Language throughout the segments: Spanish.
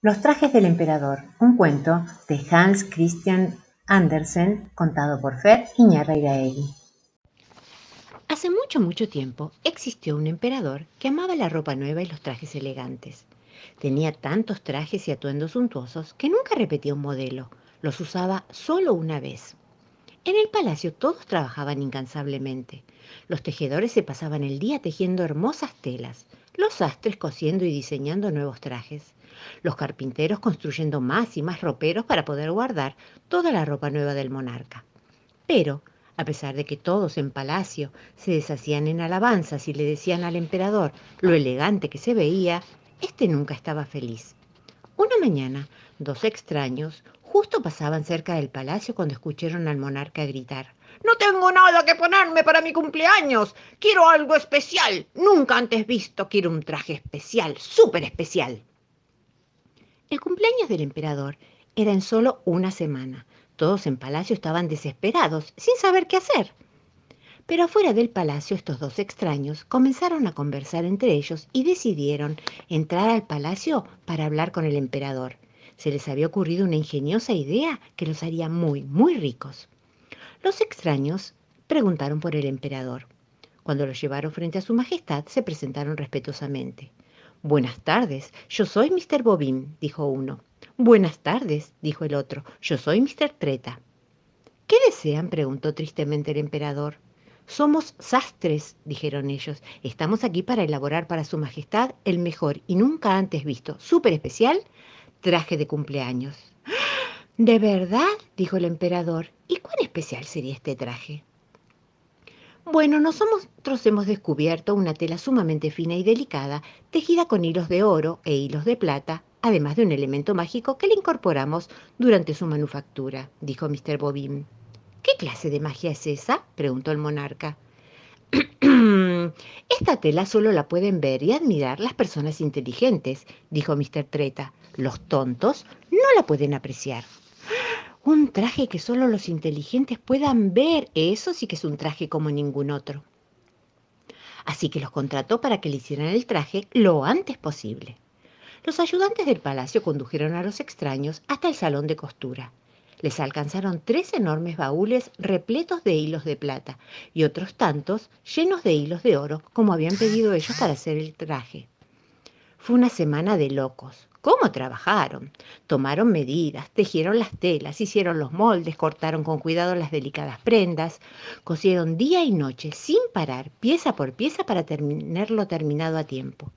Los trajes del emperador, un cuento de Hans Christian Andersen, contado por Fer Iñárritu. Hace mucho, mucho tiempo existió un emperador que amaba la ropa nueva y los trajes elegantes. Tenía tantos trajes y atuendos suntuosos que nunca repetía un modelo, los usaba solo una vez. En el palacio todos trabajaban incansablemente. Los tejedores se pasaban el día tejiendo hermosas telas, los sastres cosiendo y diseñando nuevos trajes, los carpinteros construyendo más y más roperos para poder guardar toda la ropa nueva del monarca. Pero, a pesar de que todos en palacio se deshacían en alabanzas y le decían al emperador lo elegante que se veía, éste nunca estaba feliz. Una mañana, dos extraños justo pasaban cerca del palacio cuando escucharon al monarca gritar. No tengo nada que ponerme para mi cumpleaños. Quiero algo especial. Nunca antes visto. Quiero un traje especial, súper especial. El cumpleaños del emperador era en solo una semana. Todos en palacio estaban desesperados, sin saber qué hacer. Pero afuera del palacio estos dos extraños comenzaron a conversar entre ellos y decidieron entrar al palacio para hablar con el emperador. Se les había ocurrido una ingeniosa idea que los haría muy, muy ricos. Los extraños preguntaron por el emperador. Cuando lo llevaron frente a su majestad, se presentaron respetuosamente. Buenas tardes, yo soy Mr. Bobín, dijo uno. Buenas tardes, dijo el otro, yo soy Mr. Treta. ¿Qué desean? preguntó tristemente el emperador. Somos sastres, dijeron ellos. Estamos aquí para elaborar para Su Majestad el mejor y nunca antes visto, súper especial, traje de cumpleaños. ¿De verdad? dijo el emperador. ¿Y cuán especial sería este traje? Bueno, nosotros hemos descubierto una tela sumamente fina y delicada, tejida con hilos de oro e hilos de plata, además de un elemento mágico que le incorporamos durante su manufactura, dijo Mr. Bobin. ¿Qué clase de magia es esa? preguntó el monarca. Esta tela solo la pueden ver y admirar las personas inteligentes, dijo Mr. Treta. Los tontos no la pueden apreciar. Un traje que solo los inteligentes puedan ver. Eso sí que es un traje como ningún otro. Así que los contrató para que le hicieran el traje lo antes posible. Los ayudantes del palacio condujeron a los extraños hasta el salón de costura. Les alcanzaron tres enormes baúles repletos de hilos de plata y otros tantos llenos de hilos de oro, como habían pedido ellos para hacer el traje. Fue una semana de locos. ¿Cómo trabajaron? Tomaron medidas, tejieron las telas, hicieron los moldes, cortaron con cuidado las delicadas prendas, cosieron día y noche sin parar, pieza por pieza para tenerlo terminado a tiempo.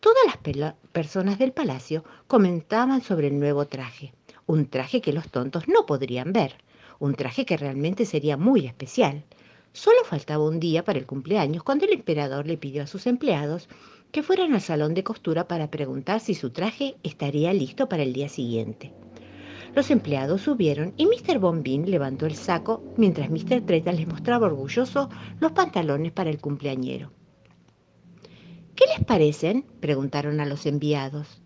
Todas las personas del palacio comentaban sobre el nuevo traje, un traje que los tontos no podrían ver, un traje que realmente sería muy especial. Solo faltaba un día para el cumpleaños cuando el emperador le pidió a sus empleados que fueran al salón de costura para preguntar si su traje estaría listo para el día siguiente. Los empleados subieron y Mr. Bombín levantó el saco mientras Mr. Treta les mostraba orgulloso los pantalones para el cumpleañero. ¿Qué les parecen? preguntaron a los enviados.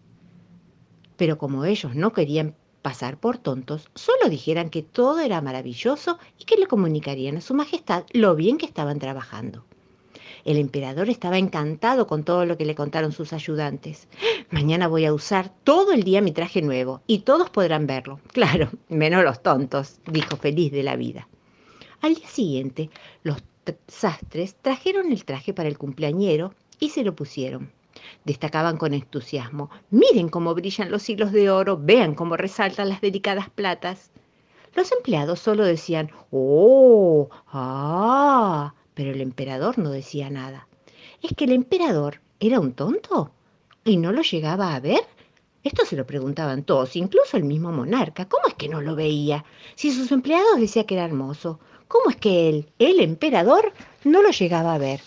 Pero como ellos no querían pasar por tontos, solo dijeran que todo era maravilloso y que le comunicarían a su majestad lo bien que estaban trabajando. El emperador estaba encantado con todo lo que le contaron sus ayudantes. Mañana voy a usar todo el día mi traje nuevo y todos podrán verlo. Claro, menos los tontos, dijo feliz de la vida. Al día siguiente, los sastres trajeron el traje para el cumpleañero y se lo pusieron. Destacaban con entusiasmo. Miren cómo brillan los hilos de oro, vean cómo resaltan las delicadas platas. Los empleados solo decían, ¡Oh! ¡Ah! Pero el emperador no decía nada. ¿Es que el emperador era un tonto? ¿Y no lo llegaba a ver? Esto se lo preguntaban todos, incluso el mismo monarca. ¿Cómo es que no lo veía? Si sus empleados decían que era hermoso, ¿cómo es que él, el emperador, no lo llegaba a ver?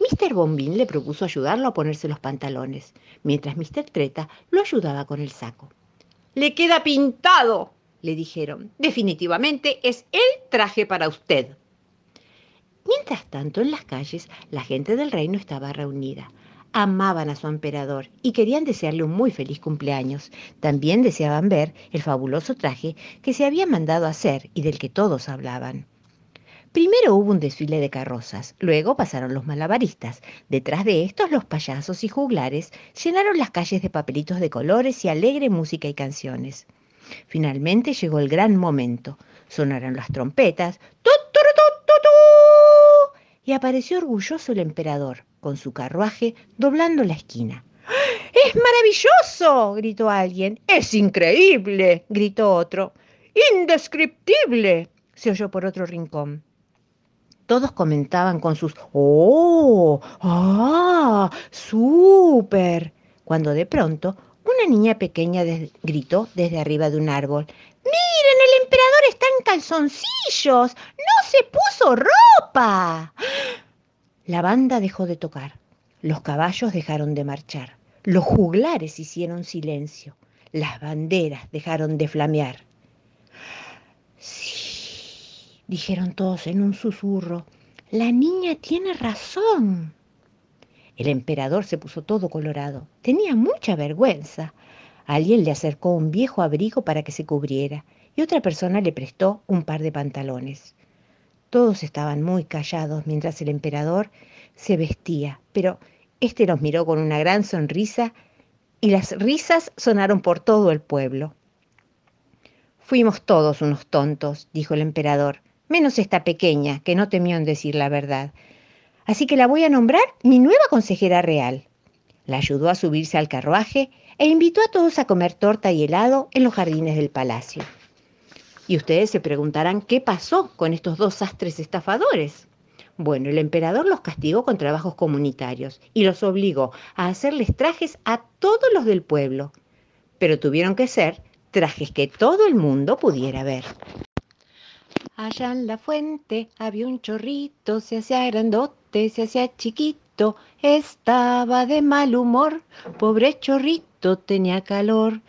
Mr. Bombín le propuso ayudarlo a ponerse los pantalones, mientras Mr. Treta lo ayudaba con el saco. Le queda pintado, le dijeron. Definitivamente es el traje para usted. Mientras tanto, en las calles, la gente del reino estaba reunida. Amaban a su emperador y querían desearle un muy feliz cumpleaños. También deseaban ver el fabuloso traje que se había mandado hacer y del que todos hablaban. Primero hubo un desfile de carrozas, luego pasaron los malabaristas. Detrás de estos los payasos y juglares llenaron las calles de papelitos de colores y alegre música y canciones. Finalmente llegó el gran momento. Sonaron las trompetas, y apareció orgulloso el emperador, con su carruaje doblando la esquina. ¡Es maravilloso! gritó alguien. ¡Es increíble! gritó otro. ¡Indescriptible! se oyó por otro rincón. Todos comentaban con sus ¡Oh! ¡Ah! ¡Súper! Cuando de pronto una niña pequeña gritó desde arriba de un árbol. ¡Miren, el emperador está en calzoncillos! ¡No se puso ropa! La banda dejó de tocar. Los caballos dejaron de marchar. Los juglares hicieron silencio. Las banderas dejaron de flamear. Sí, dijeron todos en un susurro. La niña tiene razón. El emperador se puso todo colorado. Tenía mucha vergüenza. Alguien le acercó un viejo abrigo para que se cubriera y otra persona le prestó un par de pantalones. Todos estaban muy callados mientras el emperador se vestía, pero éste los miró con una gran sonrisa y las risas sonaron por todo el pueblo. Fuimos todos unos tontos, dijo el emperador menos esta pequeña, que no temió en decir la verdad. Así que la voy a nombrar mi nueva consejera real. La ayudó a subirse al carruaje e invitó a todos a comer torta y helado en los jardines del palacio. Y ustedes se preguntarán qué pasó con estos dos sastres estafadores. Bueno, el emperador los castigó con trabajos comunitarios y los obligó a hacerles trajes a todos los del pueblo. Pero tuvieron que ser trajes que todo el mundo pudiera ver. Allá en la fuente había un chorrito, se hacía grandote, se hacía chiquito, estaba de mal humor, pobre chorrito tenía calor.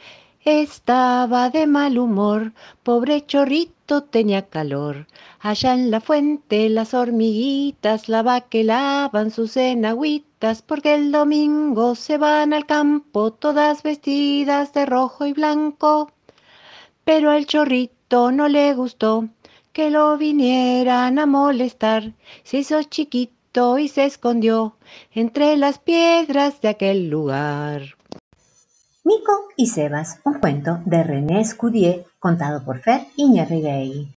Estaba de mal humor, pobre chorrito tenía calor. Allá en la fuente las hormiguitas la lavan sus enagüitas, porque el domingo se van al campo todas vestidas de rojo y blanco. Pero al chorrito no le gustó que lo vinieran a molestar. Se hizo chiquito y se escondió entre las piedras de aquel lugar. Nico y Sebas, un cuento de René Scudier, contado por Fer Iñárritu.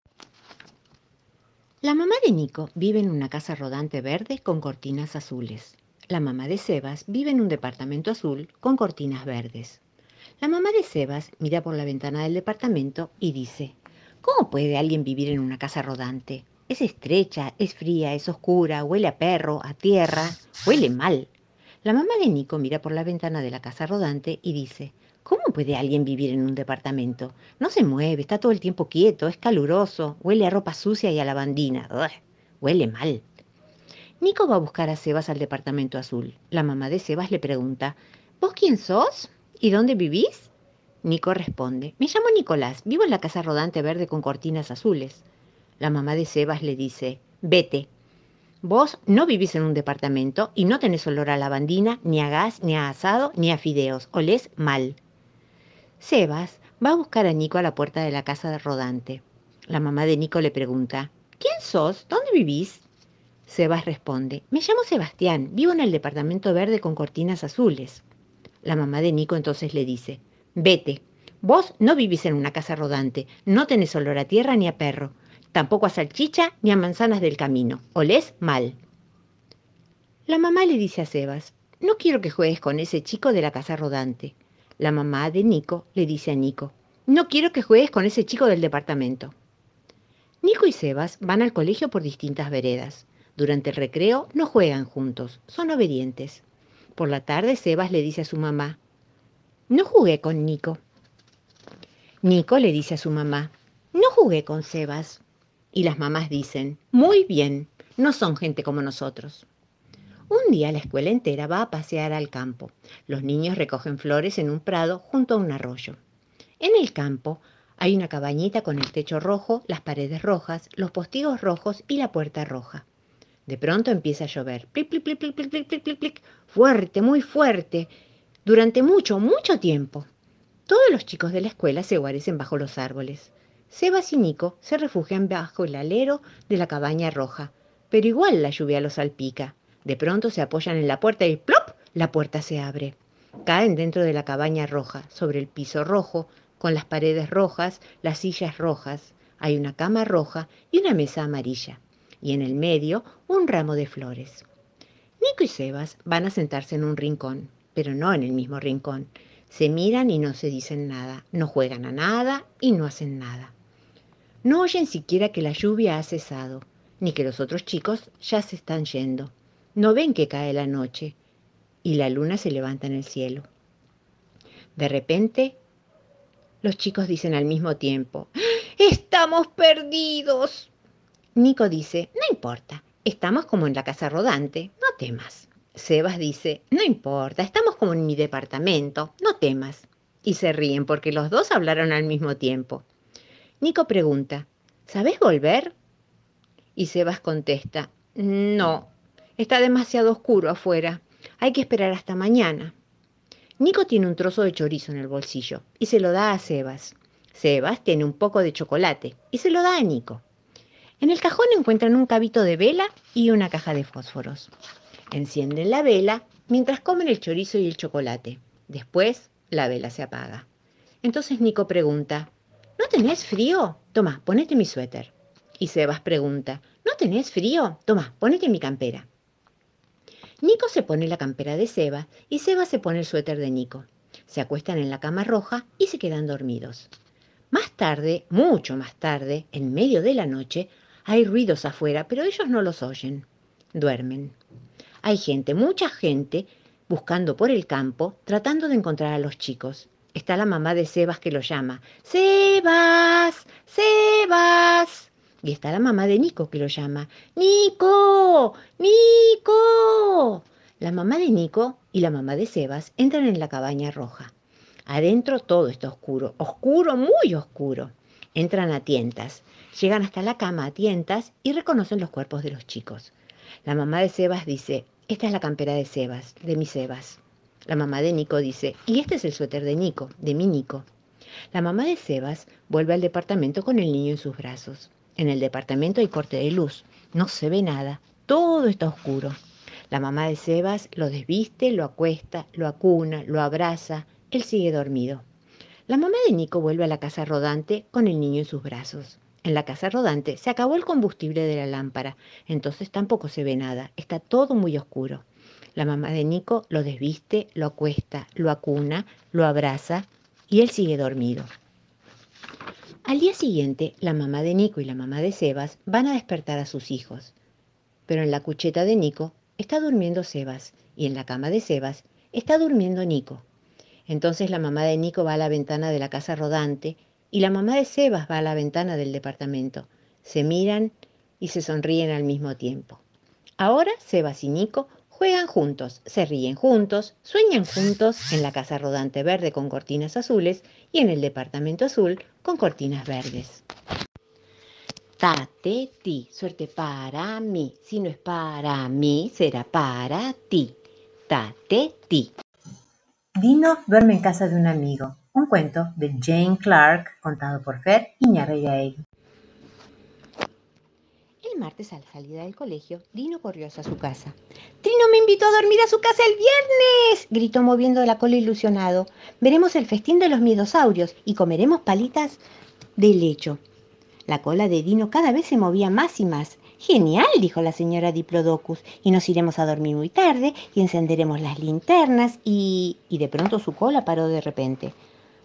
La mamá de Nico vive en una casa rodante verde con cortinas azules. La mamá de Sebas vive en un departamento azul con cortinas verdes. La mamá de Sebas mira por la ventana del departamento y dice, ¿Cómo puede alguien vivir en una casa rodante? Es estrecha, es fría, es oscura, huele a perro, a tierra, huele mal. La mamá de Nico mira por la ventana de la casa rodante y dice, ¿cómo puede alguien vivir en un departamento? No se mueve, está todo el tiempo quieto, es caluroso, huele a ropa sucia y a lavandina. huele mal. Nico va a buscar a Sebas al departamento azul. La mamá de Sebas le pregunta, ¿Vos quién sos? ¿Y dónde vivís? Nico responde, me llamo Nicolás, vivo en la casa rodante verde con cortinas azules. La mamá de Sebas le dice, vete. Vos no vivís en un departamento y no tenés olor a lavandina, ni a gas, ni a asado, ni a fideos. Olés mal. Sebas va a buscar a Nico a la puerta de la casa rodante. La mamá de Nico le pregunta, ¿quién sos? ¿Dónde vivís? Sebas responde, me llamo Sebastián, vivo en el departamento verde con cortinas azules. La mamá de Nico entonces le dice, Vete. Vos no vivís en una casa rodante, no tenés olor a tierra ni a perro, tampoco a salchicha ni a manzanas del camino. Olés mal. La mamá le dice a Sebas, no quiero que juegues con ese chico de la casa rodante. La mamá de Nico le dice a Nico, no quiero que juegues con ese chico del departamento. Nico y Sebas van al colegio por distintas veredas. Durante el recreo no juegan juntos, son obedientes. Por la tarde Sebas le dice a su mamá, no jugué con Nico. Nico le dice a su mamá, no jugué con Sebas. Y las mamás dicen, muy bien, no son gente como nosotros. Un día la escuela entera va a pasear al campo. Los niños recogen flores en un prado junto a un arroyo. En el campo hay una cabañita con el techo rojo, las paredes rojas, los postigos rojos y la puerta roja. De pronto empieza a llover. Plic, fuerte, muy fuerte durante mucho, mucho tiempo. Todos los chicos de la escuela se guarecen bajo los árboles. Sebas y Nico se refugian bajo el alero de la cabaña roja, pero igual la lluvia los salpica. De pronto se apoyan en la puerta y ¡plop! La puerta se abre. Caen dentro de la cabaña roja, sobre el piso rojo, con las paredes rojas, las sillas rojas. Hay una cama roja y una mesa amarilla. Y en el medio un ramo de flores. Nico y Sebas van a sentarse en un rincón, pero no en el mismo rincón. Se miran y no se dicen nada, no juegan a nada y no hacen nada. No oyen siquiera que la lluvia ha cesado, ni que los otros chicos ya se están yendo. No ven que cae la noche y la luna se levanta en el cielo. De repente, los chicos dicen al mismo tiempo, ¡Estamos perdidos! Nico dice, no importa, estamos como en la casa rodante, no temas. Sebas dice, no importa, estamos como en mi departamento, no temas. Y se ríen porque los dos hablaron al mismo tiempo. Nico pregunta, ¿sabes volver? Y Sebas contesta, no, está demasiado oscuro afuera, hay que esperar hasta mañana. Nico tiene un trozo de chorizo en el bolsillo y se lo da a Sebas. Sebas tiene un poco de chocolate y se lo da a Nico. En el cajón encuentran un cabito de vela y una caja de fósforos. Encienden la vela mientras comen el chorizo y el chocolate. Después, la vela se apaga. Entonces Nico pregunta, ¿no tenés frío? Toma, ponete mi suéter. Y Sebas pregunta, ¿no tenés frío? Toma, ponete mi campera. Nico se pone la campera de Sebas y Sebas se pone el suéter de Nico. Se acuestan en la cama roja y se quedan dormidos. Más tarde, mucho más tarde, en medio de la noche, hay ruidos afuera, pero ellos no los oyen. Duermen. Hay gente, mucha gente, buscando por el campo, tratando de encontrar a los chicos. Está la mamá de Sebas que lo llama. Sebas, Sebas. Y está la mamá de Nico que lo llama. Nico, Nico. La mamá de Nico y la mamá de Sebas entran en la cabaña roja. Adentro todo está oscuro, oscuro, muy oscuro. Entran a tientas. Llegan hasta la cama a tientas y reconocen los cuerpos de los chicos. La mamá de Sebas dice, esta es la campera de Sebas, de mi Sebas. La mamá de Nico dice, y este es el suéter de Nico, de mi Nico. La mamá de Sebas vuelve al departamento con el niño en sus brazos. En el departamento hay corte de luz, no se ve nada, todo está oscuro. La mamá de Sebas lo desviste, lo acuesta, lo acuna, lo abraza, él sigue dormido. La mamá de Nico vuelve a la casa rodante con el niño en sus brazos. En la casa rodante se acabó el combustible de la lámpara, entonces tampoco se ve nada, está todo muy oscuro. La mamá de Nico lo desviste, lo acuesta, lo acuna, lo abraza y él sigue dormido. Al día siguiente, la mamá de Nico y la mamá de Sebas van a despertar a sus hijos. Pero en la cucheta de Nico está durmiendo Sebas y en la cama de Sebas está durmiendo Nico. Entonces la mamá de Nico va a la ventana de la casa rodante y la mamá de Sebas va a la ventana del departamento. Se miran y se sonríen al mismo tiempo. Ahora Sebas y Nico juegan juntos, se ríen juntos, sueñan juntos en la casa rodante verde con cortinas azules y en el departamento azul con cortinas verdes. Tate ti, suerte para mí. Si no es para mí, será para ti. Tate ti. Dino duerme en casa de un amigo. Un cuento de Jane Clark contado por Fer Iñarreiraegui. Martes a la salida del colegio, Dino corrió hacia su casa. Trino me invitó a dormir a su casa el viernes, gritó moviendo la cola ilusionado. Veremos el festín de los miedosaurios y comeremos palitas de lecho. La cola de Dino cada vez se movía más y más. Genial, dijo la señora Diplodocus, y nos iremos a dormir muy tarde y encenderemos las linternas y... y de pronto su cola paró de repente.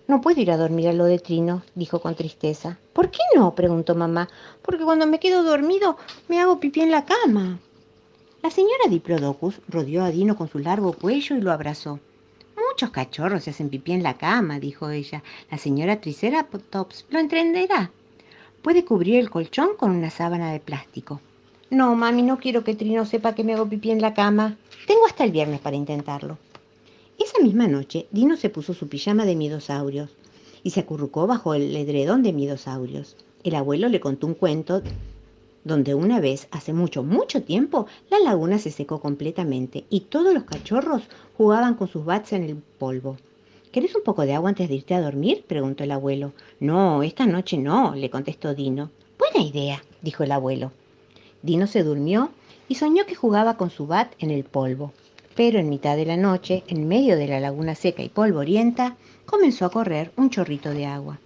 No puedo ir a dormir a lo de Trino, dijo con tristeza. ¿Por qué no? preguntó mamá. Porque cuando me quedo dormido me hago pipí en la cama. La señora Diplodocus rodeó a Dino con su largo cuello y lo abrazó. Muchos cachorros se hacen pipí en la cama, dijo ella. La señora Triceratops lo entenderá. Puede cubrir el colchón con una sábana de plástico. No, mami, no quiero que Trino sepa que me hago pipí en la cama. Tengo hasta el viernes para intentarlo. Esa misma noche, Dino se puso su pijama de miedosaurios y se acurrucó bajo el edredón de miedosaurios. El abuelo le contó un cuento donde una vez, hace mucho, mucho tiempo, la laguna se secó completamente y todos los cachorros jugaban con sus bats en el polvo. ¿Querés un poco de agua antes de irte a dormir? preguntó el abuelo. No, esta noche no, le contestó Dino. Buena idea, dijo el abuelo. Dino se durmió y soñó que jugaba con su bat en el polvo. Pero en mitad de la noche, en medio de la laguna seca y polvorienta, comenzó a correr un chorrito de agua.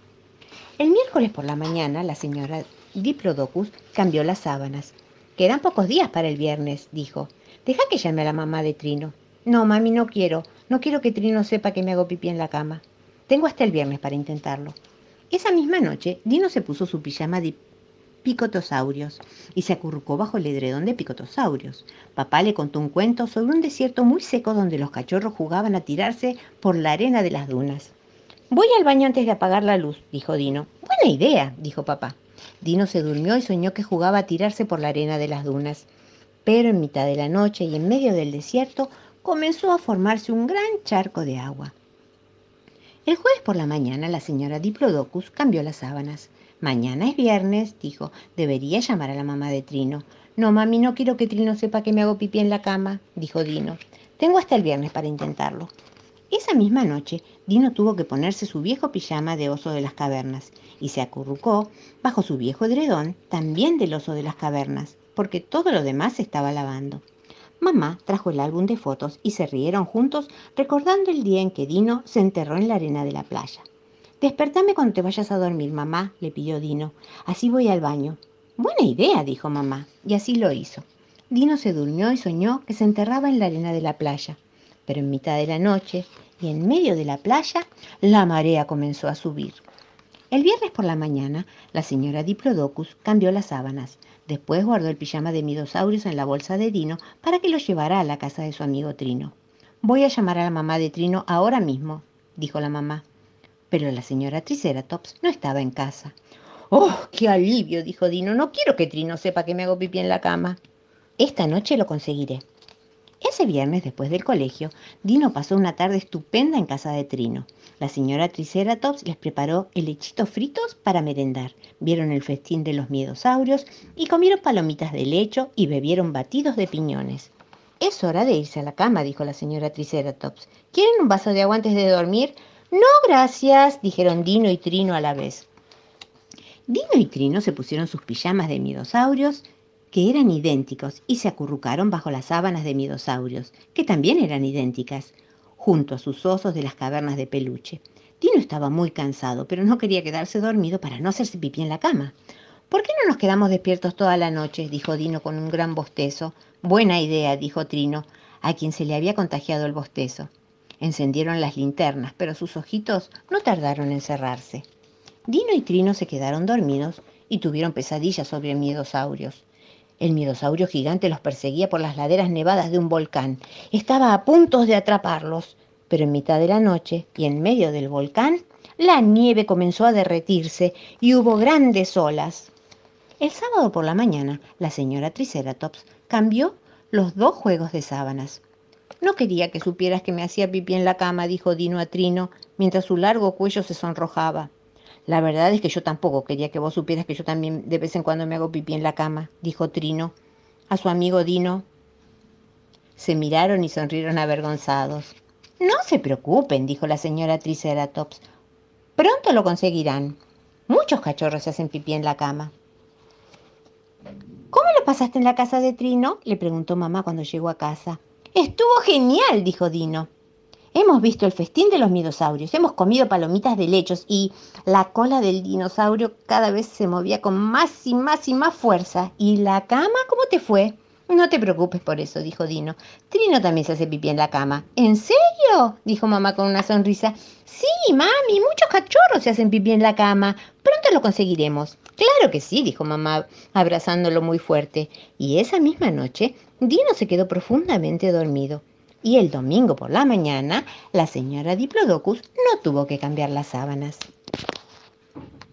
El miércoles por la mañana, la señora Diplodocus cambió las sábanas. Quedan pocos días para el viernes, dijo. Deja que llame a la mamá de Trino. No, mami, no quiero. No quiero que Trino sepa que me hago pipí en la cama. Tengo hasta el viernes para intentarlo. Esa misma noche, Dino se puso su pijama picotosaurios y se acurrucó bajo el edredón de picotosaurios. Papá le contó un cuento sobre un desierto muy seco donde los cachorros jugaban a tirarse por la arena de las dunas. Voy al baño antes de apagar la luz, dijo Dino. Buena idea, dijo papá. Dino se durmió y soñó que jugaba a tirarse por la arena de las dunas. Pero en mitad de la noche y en medio del desierto comenzó a formarse un gran charco de agua. El jueves por la mañana la señora Diplodocus cambió las sábanas. Mañana es viernes, dijo. Debería llamar a la mamá de Trino. No, mami, no quiero que Trino sepa que me hago pipí en la cama, dijo Dino. Tengo hasta el viernes para intentarlo. Esa misma noche, Dino tuvo que ponerse su viejo pijama de oso de las cavernas y se acurrucó bajo su viejo edredón, también del oso de las cavernas, porque todo lo demás se estaba lavando. Mamá trajo el álbum de fotos y se rieron juntos recordando el día en que Dino se enterró en la arena de la playa. Despertame cuando te vayas a dormir, mamá, le pidió Dino. Así voy al baño. Buena idea, dijo mamá, y así lo hizo. Dino se durmió y soñó que se enterraba en la arena de la playa. Pero en mitad de la noche y en medio de la playa, la marea comenzó a subir. El viernes por la mañana, la señora Diplodocus cambió las sábanas, Después guardó el pijama de midosaurios en la bolsa de Dino para que lo llevara a la casa de su amigo Trino. Voy a llamar a la mamá de Trino ahora mismo, dijo la mamá. Pero la señora Triceratops no estaba en casa. ¡Oh, qué alivio! dijo Dino. No quiero que Trino sepa que me hago pipí en la cama. Esta noche lo conseguiré. Ese viernes, después del colegio, Dino pasó una tarde estupenda en casa de Trino. La señora Triceratops les preparó helechitos fritos para merendar, vieron el festín de los miedosaurios y comieron palomitas de lecho y bebieron batidos de piñones. Es hora de irse a la cama, dijo la señora Triceratops. ¿Quieren un vaso de agua antes de dormir? No, gracias, dijeron Dino y Trino a la vez. Dino y Trino se pusieron sus pijamas de miedosaurios, que eran idénticos, y se acurrucaron bajo las sábanas de miedosaurios, que también eran idénticas junto a sus osos de las cavernas de peluche. Dino estaba muy cansado, pero no quería quedarse dormido para no hacerse pipí en la cama. ¿Por qué no nos quedamos despiertos toda la noche? dijo Dino con un gran bostezo. Buena idea, dijo Trino, a quien se le había contagiado el bostezo. Encendieron las linternas, pero sus ojitos no tardaron en cerrarse. Dino y Trino se quedaron dormidos y tuvieron pesadillas sobre miedosaurios. El miedosaurio gigante los perseguía por las laderas nevadas de un volcán. Estaba a punto de atraparlos, pero en mitad de la noche y en medio del volcán, la nieve comenzó a derretirse y hubo grandes olas. El sábado por la mañana, la señora Triceratops cambió los dos juegos de sábanas. No quería que supieras que me hacía pipí en la cama, dijo Dino a Trino, mientras su largo cuello se sonrojaba. La verdad es que yo tampoco quería que vos supieras que yo también de vez en cuando me hago pipí en la cama, dijo Trino. A su amigo Dino se miraron y sonrieron avergonzados. No se preocupen, dijo la señora Triceratops. Pronto lo conseguirán. Muchos cachorros se hacen pipí en la cama. ¿Cómo lo pasaste en la casa de Trino? le preguntó mamá cuando llegó a casa. Estuvo genial, dijo Dino. Hemos visto el festín de los dinosaurios, hemos comido palomitas de lechos y la cola del dinosaurio cada vez se movía con más y más y más fuerza. ¿Y la cama cómo te fue? No te preocupes por eso, dijo Dino. Trino también se hace pipí en la cama. ¿En serio? dijo mamá con una sonrisa. Sí, mami, muchos cachorros se hacen pipí en la cama. Pronto lo conseguiremos. Claro que sí, dijo mamá, abrazándolo muy fuerte. Y esa misma noche, Dino se quedó profundamente dormido y el domingo por la mañana la señora Diplodocus no tuvo que cambiar las sábanas.